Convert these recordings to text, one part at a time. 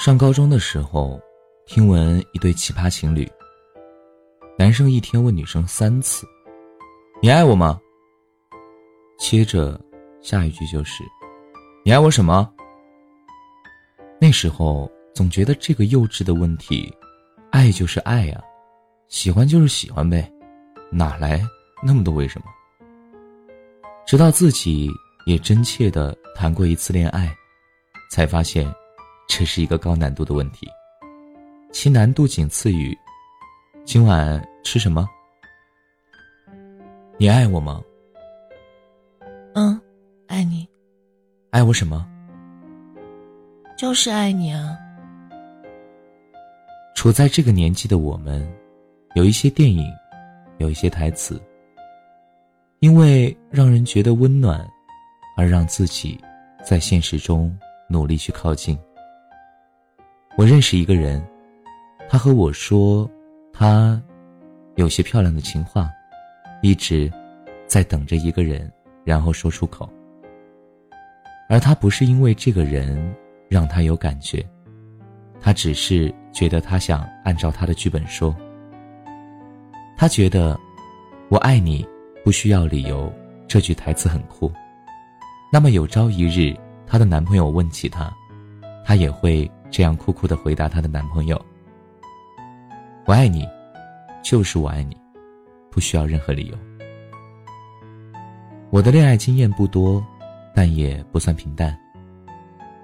上高中的时候，听闻一对奇葩情侣。男生一天问女生三次：“你爱我吗？”接着下一句就是：“你爱我什么？”那时候总觉得这个幼稚的问题，爱就是爱呀，喜欢就是喜欢呗，哪来那么多为什么？直到自己也真切的谈过一次恋爱，才发现。这是一个高难度的问题，其难度仅次于今晚吃什么？你爱我吗？嗯，爱你。爱我什么？就是爱你啊！处在这个年纪的我们，有一些电影，有一些台词，因为让人觉得温暖，而让自己在现实中努力去靠近。我认识一个人，他和我说，他有些漂亮的情话，一直在等着一个人，然后说出口。而他不是因为这个人让他有感觉，他只是觉得他想按照他的剧本说。他觉得“我爱你，不需要理由”这句台词很酷。那么有朝一日，她的男朋友问起她，她也会。这样酷酷的回答她的男朋友：“我爱你，就是我爱你，不需要任何理由。”我的恋爱经验不多，但也不算平淡，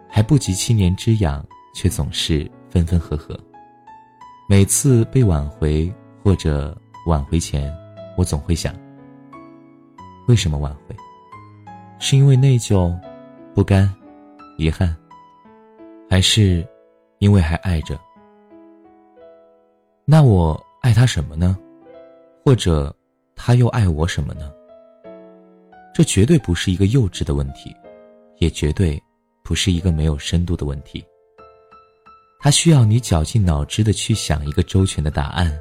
还不及七年之痒，却总是分分合合。每次被挽回或者挽回前，我总会想：为什么挽回？是因为内疚、不甘、遗憾，还是？因为还爱着，那我爱他什么呢？或者他又爱我什么呢？这绝对不是一个幼稚的问题，也绝对不是一个没有深度的问题。他需要你绞尽脑汁的去想一个周全的答案，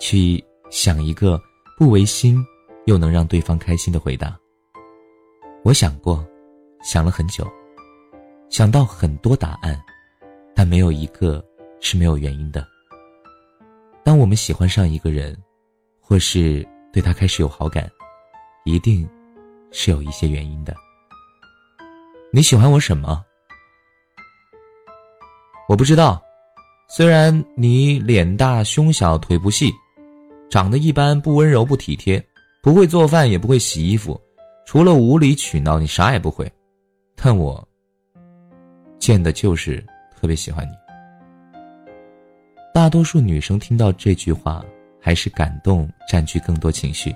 去想一个不违心又能让对方开心的回答。我想过，想了很久，想到很多答案。但没有一个是没有原因的。当我们喜欢上一个人，或是对他开始有好感，一定是有一些原因的。你喜欢我什么？我不知道。虽然你脸大胸小腿不细，长得一般，不温柔不体贴，不会做饭也不会洗衣服，除了无理取闹，你啥也不会。但我见的就是。特别喜欢你。大多数女生听到这句话，还是感动占据更多情绪。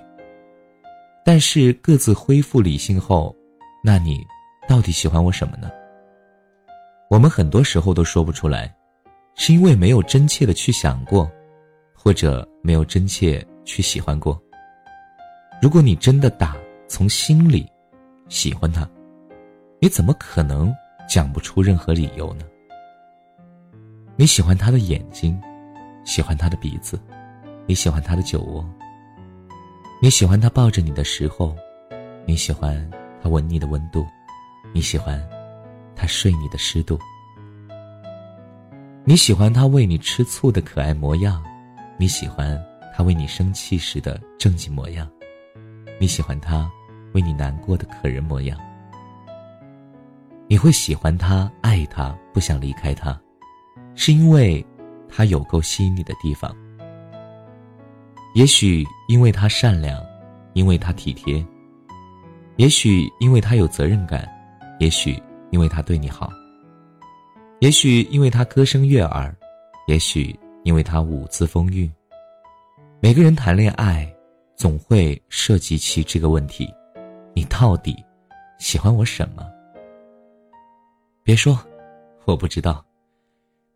但是各自恢复理性后，那你到底喜欢我什么呢？我们很多时候都说不出来，是因为没有真切的去想过，或者没有真切去喜欢过。如果你真的打从心里喜欢他，你怎么可能讲不出任何理由呢？你喜欢他的眼睛，喜欢他的鼻子，你喜欢他的酒窝。你喜欢他抱着你的时候，你喜欢他吻你的温度，你喜欢他睡你的湿度。你喜欢他喂你吃醋的可爱模样，你喜欢他为你生气时的正经模样，你喜欢他为你难过的可人模样。你会喜欢他，爱他，不想离开他。是因为，他有够吸引你的地方。也许因为他善良，因为他体贴，也许因为他有责任感，也许因为他对你好，也许因为他歌声悦耳，也许因为他舞姿风韵。每个人谈恋爱，总会涉及起这个问题：你到底喜欢我什么？别说，我不知道。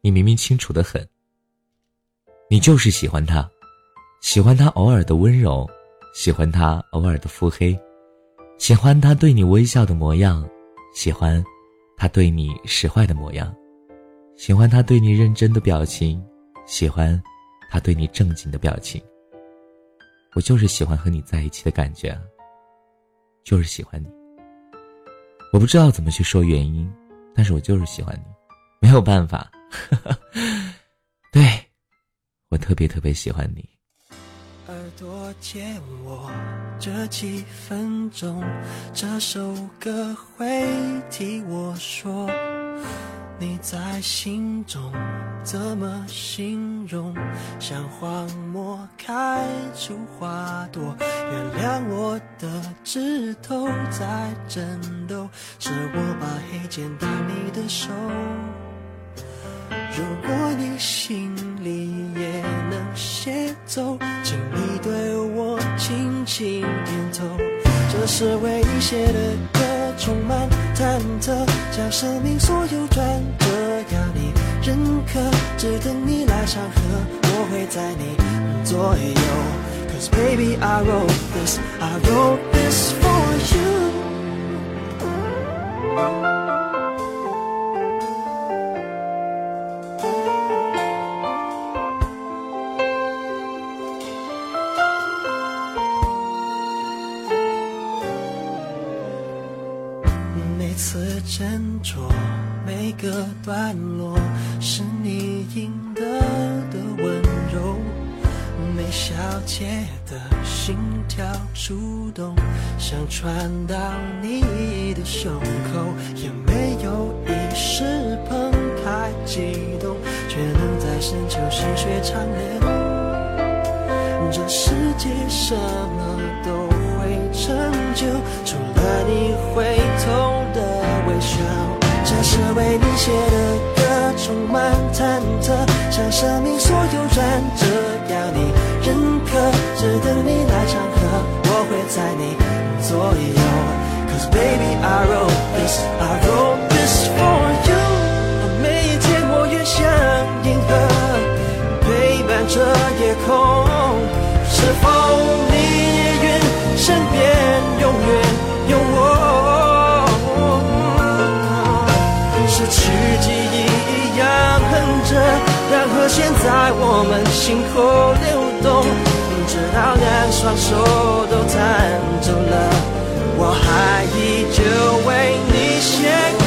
你明明清楚的很，你就是喜欢他，喜欢他偶尔的温柔，喜欢他偶尔的腹黑，喜欢他对你微笑的模样，喜欢他对你使坏的模样，喜欢他对你认真的表情，喜欢他对你正经的表情。我就是喜欢和你在一起的感觉，就是喜欢你。我不知道怎么去说原因，但是我就是喜欢你，没有办法。对，我特别特别喜欢你。耳朵借我这几分钟，这首歌会替我说。你在心中怎么形容？像荒漠开出花朵，原谅我的指头在震抖，是我把黑键打你的手。如果你心里也能写奏，请你对我轻轻点头。这是为你写的歌。充满忐忑，将生命所有转折要你认可，只等你来唱和，我会在你左右。Cause baby I wrote this, I wrote this for you. 斟酌每个段落，是你应得的温柔。每小节的心跳触动，想传到你的胸口，也没有一时澎湃激动，却能在深秋细雪长流。这世界什么都会成就，除了你会痛的。微笑，这是为你写的歌，充满忐忑，像生命所有转折要你认可，只等你来唱和，我会在你左右。Cause baby I wrote this, I wrote this for you。每一天我越像银河，陪伴着夜空，是否现在我们心口流动，直到两双手都弹走了，我还依旧为你写歌。